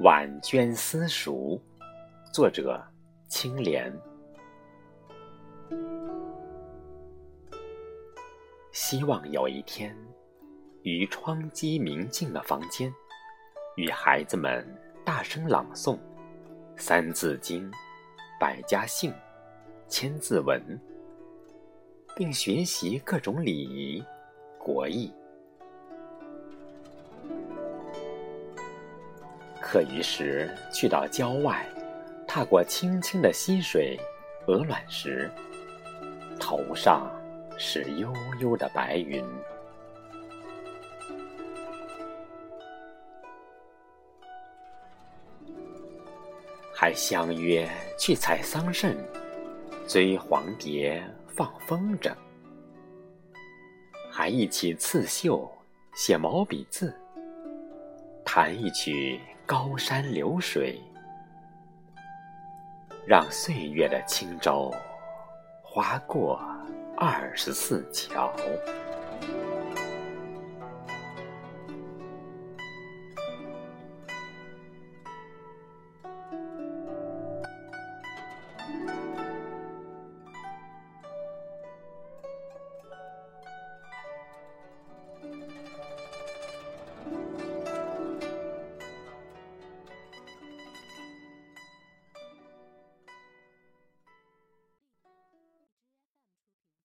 晚娟私塾，作者青莲。希望有一天，于窗机明净的房间，与孩子们大声朗诵《三字经》《百家姓》《千字文》，并学习各种礼仪、国艺。课余时去到郊外，踏过清清的溪水、鹅卵石，头上是悠悠的白云。还相约去采桑葚，追黄蝶，放风筝，还一起刺绣、写毛笔字，弹一曲。高山流水，让岁月的轻舟划过二十四桥。